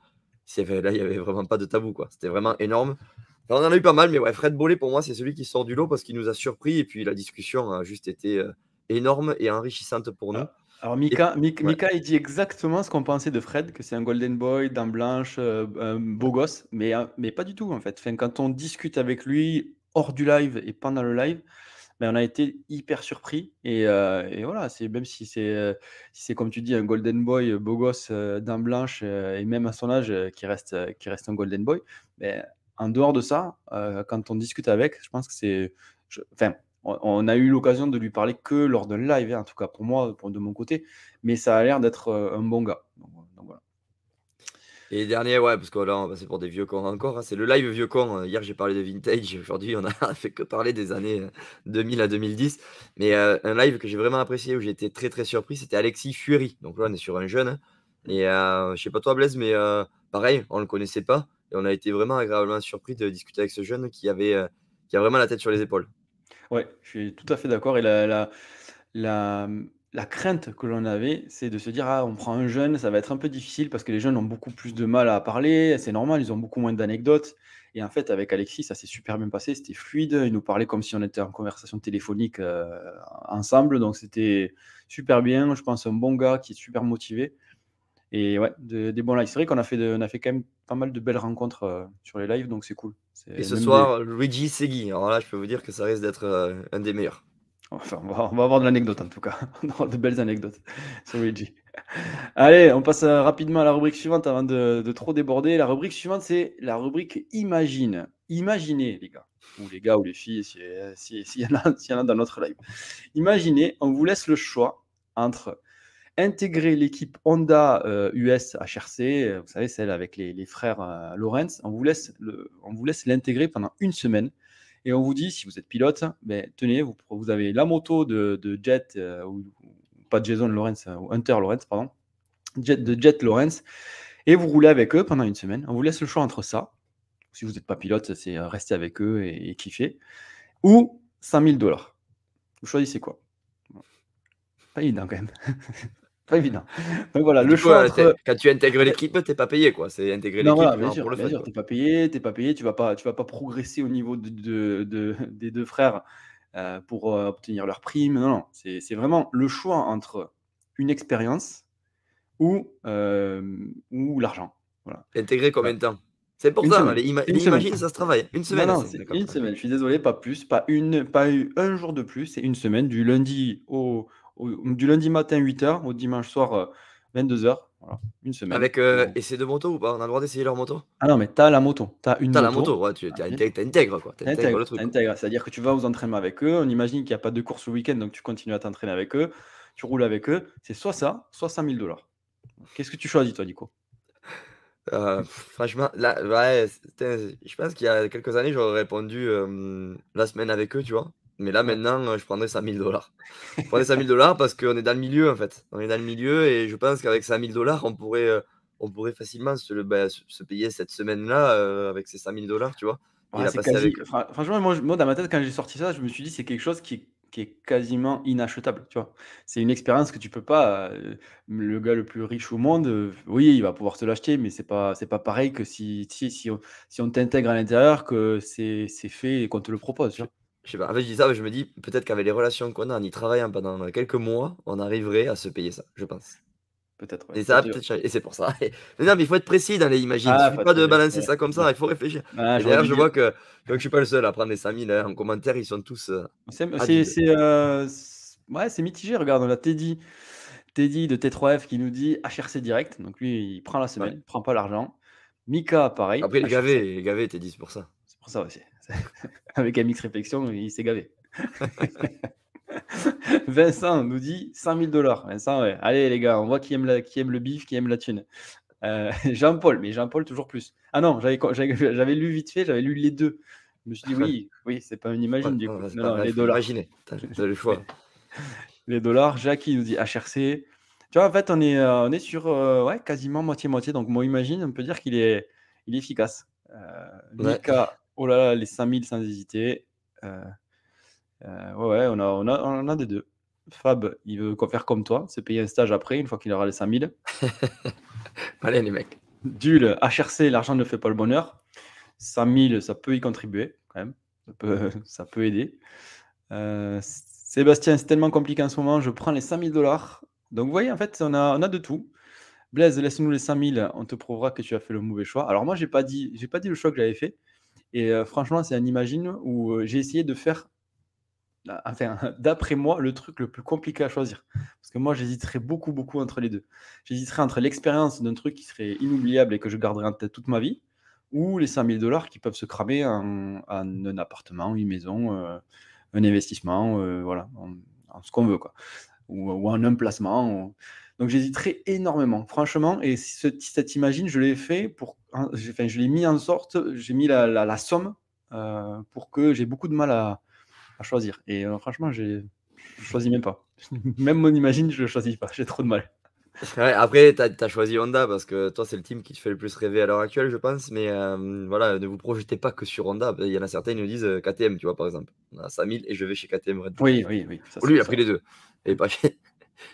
là, il n'y avait vraiment pas de tabou. quoi. C'était vraiment énorme. on en a eu pas mal, mais ouais, Fred Bollet, pour moi, c'est celui qui sort du lot parce qu'il nous a surpris. Et puis, la discussion a juste été euh, énorme et enrichissante pour nous. Ah, alors Mika, Mika, il dit exactement ce qu'on pensait de Fred, que c'est un golden boy, dents blanche, un beau gosse, mais, mais pas du tout en fait. Enfin, quand on discute avec lui, hors du live et pendant le live, ben, on a été hyper surpris. Et, euh, voilà, c'est même si c'est euh, si c'est comme tu dis un golden boy, beau gosse, euh, dents blanches et même à son âge qui reste qui reste un golden boy. Mais ben, en dehors de ça, quand on discute avec, je pense que c'est, enfin, on, a eu l'occasion de lui parler que lors d'un live, hein, en tout cas pour moi, de mon côté. Mais ça a l'air d'être un bon gars. Et dernier, ouais, parce que là, on va passer pour des vieux cons encore. Hein. C'est le live vieux con. Hein. Hier, j'ai parlé de vintage. Aujourd'hui, on a <laughs> fait que parler des années 2000 euh, à 2010. Mais euh, un live que j'ai vraiment apprécié, où j'ai été très très surpris, c'était Alexis Fury. Donc là, on est sur un jeune. Hein. Et euh, je sais pas toi, Blaise, mais pareil, on le connaissait pas. Et on a été vraiment agréablement surpris de discuter avec ce jeune qui, avait, qui a vraiment la tête sur les épaules. Ouais, je suis tout à fait d'accord. Et la, la, la crainte que l'on avait, c'est de se dire: «Ah, on prend un jeune, ça va être un peu difficile» parce que les jeunes ont beaucoup plus de mal à parler, c'est normal, ils ont beaucoup moins d'anecdotes et en fait, avec Alexis, ça s'est super bien passé, c'était fluide, il nous parlait comme si on était en conversation téléphonique, euh, ensemble, donc c'était super bien. Je pense un bon gars qui est super motivé et ouais, des bons lives. C'est vrai qu'on a fait a fait quand même pas mal de belles rencontres, euh, sur les lives, donc c'est cool. Et ce soir, Luigi Segui, alors là, je peux vous dire que ça risque d'être, euh, un des meilleurs. Enfin, on va, avoir de l'anecdote en tout cas. <laughs> de belles anecdotes sur Luigi. Allez, on passe rapidement à la rubrique suivante avant de, trop déborder. La rubrique suivante, c'est la rubrique Imagine. Imaginez, les gars, ou les gars ou les filles, s'il y, en a dans notre live. Imaginez, on vous laisse le choix entre intégrer l'équipe Honda US euh, HRC, vous savez, celle avec les, frères euh, Lawrence. On vous laisse l'intégrer pendant une semaine et on vous dit, si vous êtes pilote, ben, tenez, vous, avez la moto de, Jet, euh, ou, pas Jason Lawrence, ou Hunter Lawrence, pardon. de Jet Lawrence. Et vous roulez avec eux pendant une semaine. On vous laisse le choix entre ça. Si vous n'êtes pas pilote, c'est rester avec eux et, kiffer. Ou 5000 dollars. Vous choisissez quoi? Pas évident quand même. <laughs> pas évident. Donc voilà, le choix. Quand tu intègres l'équipe, tu n'es pas payé. quoi. C'est intégrer l'équipe pour le Tu n'es pas payé, tu pas payé, tu ne vas, pas, tu vas pas progresser au niveau de, de, des deux frères euh, pour euh, obtenir leur prime. Non, non. C'est vraiment le choix entre une expérience ou, euh, ou l'argent. Voilà. Intégrer combien de temps? C'est pour ça, imagine, ça se travaille. Une semaine. Non, une semaine. Je suis désolé, pas plus, pas une, pas un jour de plus. C'est une semaine, du lundi au, du lundi matin 8h au dimanche soir 22h. Voilà, une semaine. Avec, euh, c'est de moto ou pas? On a le droit d'essayer leur moto? Ah non, mais tu as la moto. Tu as une as la moto, ouais, tu ah, intègres, quoi. T'intègres le truc. C'est-à-dire que tu vas aux entraînements avec eux. On imagine qu'il n'y a pas de course le week-end, donc tu continues à t'entraîner avec eux. Tu roules avec eux. C'est soit ça, soit 5000 dollars. Qu'est-ce que tu choisis, toi, Nico? Euh, franchement, là, ouais, je pense qu'il y a quelques années, j'aurais répondu la semaine avec eux, tu vois. Mais là, maintenant, je prendrais 5000 dollars. Je prendrais 5000 dollars parce qu'on est dans le milieu, en fait. On est dans le milieu et je pense qu'avec 5000 dollars, on pourrait, on pourrait facilement se, bah, se payer cette semaine-là avec ces 5000 dollars, tu vois. Franchement, moi, moi, dans ma tête, quand j'ai sorti ça, je me suis dit, c'est quelque chose qui qui est quasiment inachetable, tu vois? C'est une expérience que tu peux pas, le gars le plus riche au monde, oui, il va pouvoir te l'acheter, mais c'est pas c'est pas pareil que si si si on si on t'intègre à l'intérieur, que c'est c'est fait et qu'on te le propose, tu vois? Je sais pas, en fait, je dis ça, mais je me dis peut-être qu'avec les relations qu'on a en y travaillant pendant quelques mois, on arriverait à se payer ça, je pense. Peut-être, Et ça peut-être et c'est pour ça. <laughs> Mais non, mais il faut être précis dans les imagines. Ah, il suffit pas de balancer ça comme ça, il faut réfléchir. Ah, d'ailleurs, je vois que, je suis pas le seul à prendre les 5000 hein. en commentaire, ils sont tous. Euh, c'est euh, ouais, c'est mitigé. Regarde, on a Teddy, Teddy de T3F qui nous dit HRC direct. Donc lui, il prend la semaine, il prend pas l'argent. Mika, pareil. Après, il est gavé, il est gavé, Teddy, c'est pour ça. C'est pour ça aussi. <laughs> Avec un mix réflexion, il s'est gavé. <laughs> Vincent nous dit 100 000 dollars. Vincent, ouais. Allez les gars, on voit qui aime, la, qui aime le bif, qui aime la thune. Euh, <laughs> Jean-Paul, mais Jean-Paul toujours plus. Ah non, j'avais lu vite fait, j'avais lu les deux. Je me suis dit oui, oui, c'est pas une imagine du coup. Non, les dollars. Imaginez, le choix. les dollars. Jackie nous dit HRC. Tu vois, en fait, on est, euh, on est sur euh, ouais, quasiment moitié-moitié. Donc, moi, imagine, on peut dire qu'il est, il est efficace. Mika, oh là là, les 5000 sans hésiter. Euh, ouais, on a, on, a, on a des deux. Fab, il veut faire comme toi, c'est payer un stage après, une fois qu'il aura les 5000. <laughs> Allez, les mecs. Dul, HRC, l'argent ne fait pas le bonheur. 5000, ça peut y contribuer, quand même. Ça peut, <laughs> ça peut aider. Euh, Sébastien, c'est tellement compliqué en ce moment, je prends les 5000 dollars. Donc, vous voyez, en fait, on a, on a de tout. Blaise, laisse-nous les 5000, on te prouvera que tu as fait le mauvais choix. Alors, moi, j'ai pas dit, j'ai pas dit le choix que j'avais fait. Et euh, franchement, c'est un imagine où j'ai essayé de faire bah, <laughs> d'après moi, le truc le plus compliqué à choisir. Parce que moi, j'hésiterais beaucoup, beaucoup entre les deux. J'hésiterais entre l'expérience d'un truc qui serait inoubliable et que je garderai en tête toute ma vie, ou les 5000 dollars qui peuvent se cramer en, un appartement, une maison, euh, un investissement, euh, voilà, en, ce qu'on veut, quoi. Ou, ou en un placement. Donc, j'hésiterais énormément, franchement. Et cette imagine, je l'ai fait pour. Enfin, je l'ai mis en sorte, j'ai mis la, somme euh, pour que j'ai beaucoup de mal à choisir. Et euh, franchement, j'ai choisi même pas. <laughs> même mon imagine, je le choisis pas. J'ai trop de mal. après, tu as, choisi Honda parce que toi, c'est le team qui te fait le plus rêver à l'heure actuelle, je pense. Mais euh, voilà, ne vous projetez pas que sur Honda. Il y en a certains qui nous disent KTM, tu vois, par exemple. On a 5000 et je vais chez KTM. Oui, oui, oui. Lui, il a pris les deux. Et pas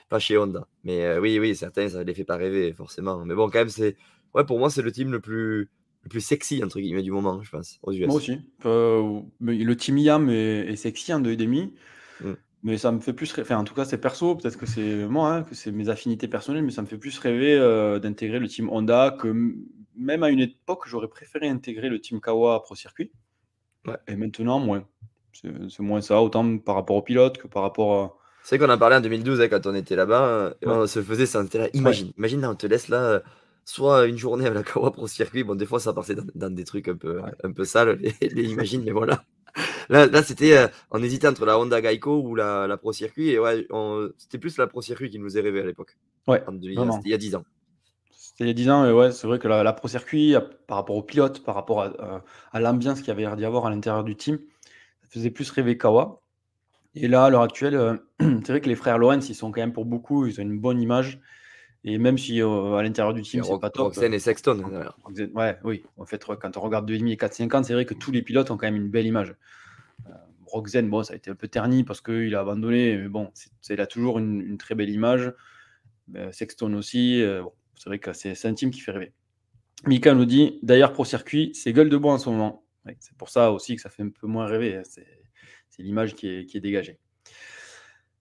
pas chez Honda. Mais oui, oui, certains, ça ne les fait pas rêver, forcément. Mais bon, quand même, c'est. Ouais, pour moi, c'est le team le plus le plus sexy entre guillemets du moment, je pense, aux US. Moi aussi. Euh, le Team IAM est, sexy en 2,5. Mm. Mais ça me fait plus rêver. Enfin, en tout cas, c'est perso. Peut-être que c'est moi, hein, que c'est mes affinités personnelles, mais ça me fait plus rêver euh, d'intégrer le team Honda que même à une époque, j'aurais préféré intégrer le team Kawa Pro Circuit. Ouais. Et maintenant, moins. C'est moins ça, autant par rapport au pilote que par rapport à. C'est qu'on a parlé en 2012 hein, quand on était là-bas. On se faisait ça. Imagine, imagine là, on te laisse là soit une journée avec la Kawa Pro Circuit. Bon, des fois, ça passait dans, des trucs un peu, un peu sales, les, <laughs> les imagines, mais voilà. Là, là c'était, euh, on hésitait entre la Honda Geico ou la, la Pro Circuit. Et ouais, c'était plus la Pro Circuit qui nous est rêvé à l'époque. Ouais. C'était il y a 10 ans. C'était il y a 10 ans, et ouais, c'est vrai que la, Pro Circuit, par rapport au pilote, par rapport à, à l'ambiance qu'il y avait l'air d'y avoir à l'intérieur du team, ça faisait plus rêver Kawa. Et là, à l'heure actuelle, euh, <clears throat> c'est vrai que les frères Lorenz, ils sont quand même pour beaucoup, ils ont une bonne image. Et même si à l'intérieur du team, c'est pas top. Roxen et Sexton. ouais, oui. En fait, quand on regarde 2,5 et 4,50, c'est vrai que tous les pilotes ont quand même une belle image. Roxen, bon, ça a été un peu terni parce qu'il a abandonné, mais bon, il a toujours une, très belle image. Sexton aussi. c'est vrai que c'est un team qui fait rêver. Mika nous dit d'ailleurs, Pro Circuit, c'est gueule de bois en ce moment. c'est pour ça aussi que ça fait un peu moins rêver. Hein. C'est l'image qui est, dégagée.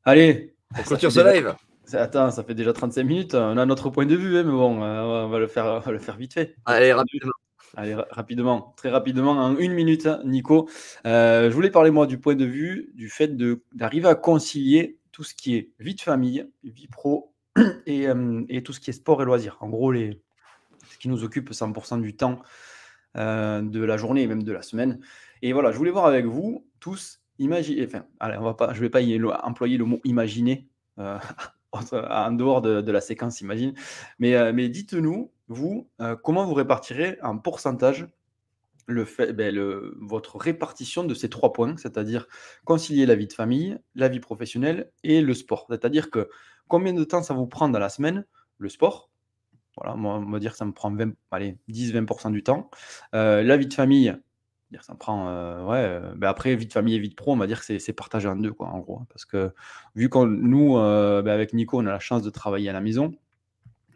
Allez, on clôture ce live. Attends, ça fait déjà 35 minutes. On a notre point de vue, hein, mais bon, euh, on va le faire, le faire vite fait. Allez, rapidement. Allez, rapidement, très rapidement, en une minute, hein, Nico. Euh, je voulais parler, moi, du point de vue du fait d'arriver à concilier tout ce qui est vie de famille, vie pro <clears throat> et, euh, et, tout ce qui est sport et loisirs. En gros, les, ce qui nous occupe 100% du temps de la journée et même de la semaine. Et voilà, je voulais voir avec vous tous, imaginez, enfin, allez, on va pas, je vais pas y employer le mot imaginer <laughs> en dehors de, la séquence, imagine. Mais, euh, mais dites-nous, vous, euh, comment vous répartirez en pourcentage le fait, ben, votre répartition de ces trois points, c'est-à-dire concilier la vie de famille, la vie professionnelle et le sport. C'est-à-dire que combien de temps ça vous prend dans la semaine, le sport? Voilà, moi, on va dire que ça me prend 10-20% du temps. Euh, la vie de famille, ça prend, euh, ouais, euh, ben après vie de famille et vie de pro, on va dire que c'est partagé en deux, quoi, en gros. Parce que vu qu'on nous, euh, ben avec Nico, on a la chance de travailler à la maison,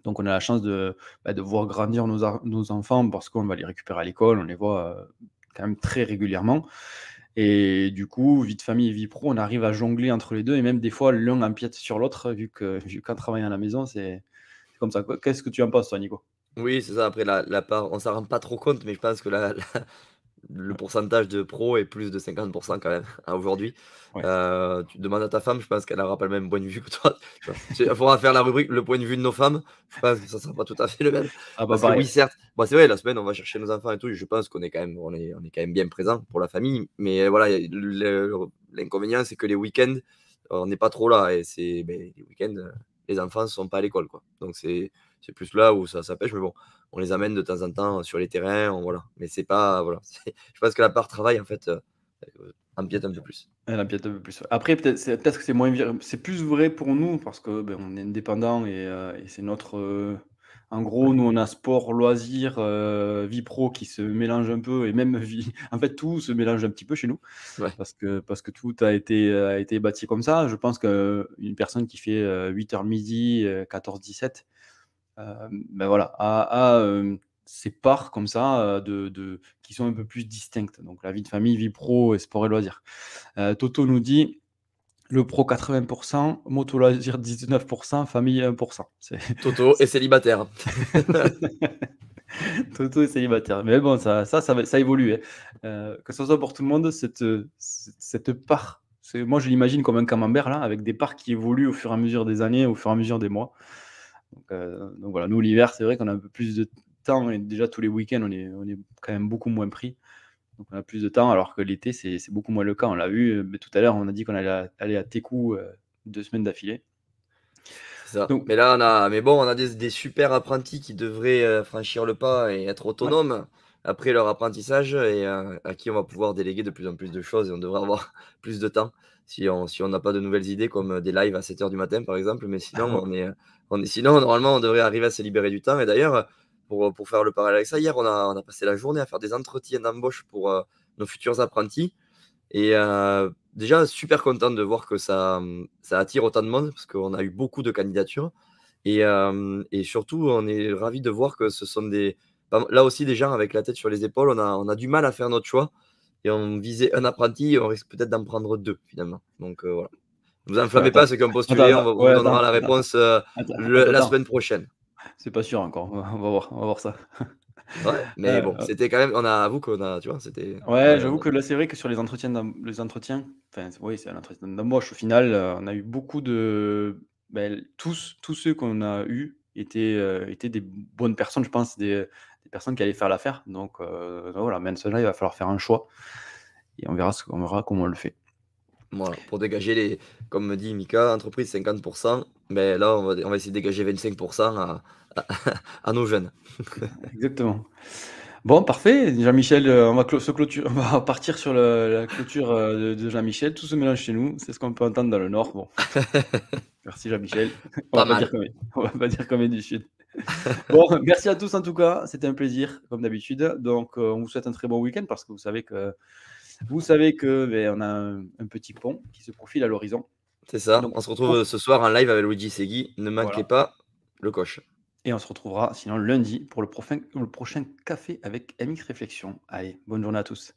donc on a la chance de, ben de voir grandir nos, nos enfants parce qu'on va les récupérer à l'école, on les voit quand même très régulièrement. Et du coup, vie de famille et vie pro, on arrive à jongler entre les deux et même des fois l'un empiète sur l'autre vu que vu qu'en travaillant à la maison, c'est comme ça. Qu'est-ce que tu en penses, toi, Nico? Oui, c'est ça. Après, la, la part, on s'en rend pas trop compte, mais je pense que la, le pourcentage de pro est plus de 50% quand même hein, <laughs> aujourd'hui. Euh, tu demandes à ta femme, je pense qu'elle n'aura pas le même point de vue que toi. Il faudra faire la rubrique le point de vue de nos femmes. Je pense que ça ne sera pas tout à fait le même. Ah bah oui, certes. Bon, c'est vrai, la semaine, on va chercher nos enfants et tout. Je pense qu'on est quand même, on est, on est quand même bien présent pour la famille. Mais voilà, l'inconvénient, c'est que les week-ends, on n'est pas trop là. Et c'est ben, les week-ends, les enfants ne sont pas à l'école. Quoi. Donc c'est plus là où ça, ça pêche. Mais bon, on les amène de temps en temps sur les terrains, voilà. Mais c'est pas, <laughs> voilà. Je pense que la part travail, en fait, euh, empiète un peu plus. Elle empiète un peu plus. Après, peut-être peut que c'est moins, c'est plus vrai pour nous parce que ben, on est indépendant et, euh, c'est notre. Euh, en gros, nous, on a sport, loisir, vie pro qui se mélange un peu et même <laughs> vie. En fait, tout se mélange un petit peu chez nous parce, que, parce que tout a été, a été bâti comme ça. Je pense qu'une personne qui fait 8h midi, 14-17, euh, ben voilà, à, euh, ces parts comme ça euh, de, qui sont un peu plus distinctes. Donc la vie de famille, vie pro et sport et loisirs. Toto nous dit le pro 80%, moto loisir 19%, famille 1%. <laughs> Toto est célibataire. <laughs> Toto est célibataire. Mais bon, ça, ça, ça, évolue. Hein. que ce soit pour tout le monde, cette, cette part, moi je l'imagine comme un camembert là, avec des parts qui évoluent au fur et à mesure des années, au fur et à mesure des mois. Euh, donc, voilà, nous l'hiver, c'est vrai qu'on a un peu plus de temps et déjà tous les week-ends, on est, on est quand même beaucoup moins pris. Donc on a plus de temps, alors que l'été, c'est beaucoup moins le cas. On l'a vu, mais tout à l'heure, on a dit qu'on allait aller à Tekou euh, deux semaines d'affilée. Donc, mais là, on a, mais bon, on a des, super apprentis qui devraient euh, franchir le pas et être autonomes après leur apprentissage et à qui on va pouvoir déléguer de plus en plus de choses et on devrait avoir <laughs> plus de temps si on si n'a pas de nouvelles idées comme des lives à 7h du matin par exemple. Mais sinon, <laughs> on est, sinon, normalement, on devrait arriver à se libérer du temps. Et d'ailleurs, pour, pour, faire le parallèle avec ça, hier, on a, on a passé la journée à faire des entretiens d'embauche pour euh, nos futurs apprentis. Et euh, déjà, super content de voir que ça, ça attire autant de monde parce qu'on a eu beaucoup de candidatures. Et, euh, et, surtout, on est ravi de voir que ce sont des. Là aussi, des gens avec la tête sur les épaules, on a, on a du mal à faire notre choix. Et on visait un apprenti, on risque peut-être d'en prendre deux finalement. Donc voilà. Ne vous enflammez pas ceux qui ont postulé, on, vous donnera la réponse euh, la semaine prochaine. C'est pas sûr encore, on va voir, on va voir ça. <laughs> Ouais, mais euh, bon, c'était quand même, on a, avoué qu'on a, tu vois, c'était. Ouais, j'avoue que là, c'est vrai que sur les entretiens, les entretiens, enfin, oui, c'est un entretien d'embauche. Au final, euh, on a eu beaucoup de, ben, tous, tous ceux qu'on a eu étaient, étaient des bonnes personnes, je pense, des, des personnes qui allaient faire l'affaire. Donc, voilà, maintenant, il va falloir faire un choix et on verra, ce, on verra comment on le fait pour dégager les, comme me dit Mika, entreprise 50%, mais là, on va, on va essayer de dégager 25% à, <laughs> à, nos jeunes. <laughs> Exactement. Bon, parfait. Jean-Michel, euh, on va se <laughs> on va partir sur le la clôture, heu, de de Jean-Michel. Tout se mélange chez nous, c'est ce qu'on peut entendre dans le Nord. Bon. Merci Jean-Michel. On Pas va pas dire qu'on est on va pas dire qu'on est du Sud. Bon, merci à tous en tout cas, c'était un plaisir comme d'habitude. Donc, heu, on vous souhaite un très bon week-end parce que vous savez que vous savez que, beh, on a un un petit pont qui se profile à l'horizon. C'est ça, Donc on se retrouve, heu, ce soir en live avec Luigi Segui. Ne manquez Voilà. pas le coche. Et on se retrouvera sinon lundi pour le profin le prochain café avec MX Réflexion. Allez, bonne journée à tous.